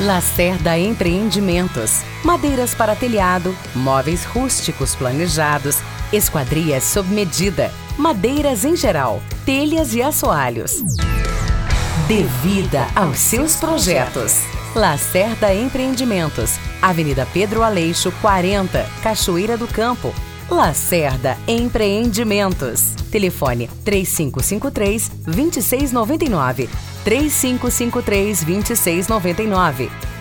Lacerda Empreendimentos. Madeiras para telhado, móveis rústicos planejados, esquadrias sob medida, madeiras em geral, telhas e assoalhos. Dê vida aos seus projetos. Lacerda Empreendimentos. Avenida Pedro Aleixo, 40, Cachoeira do Campo. Lacerda Empreendimentos. Telefone 3553 2699. 3553 2699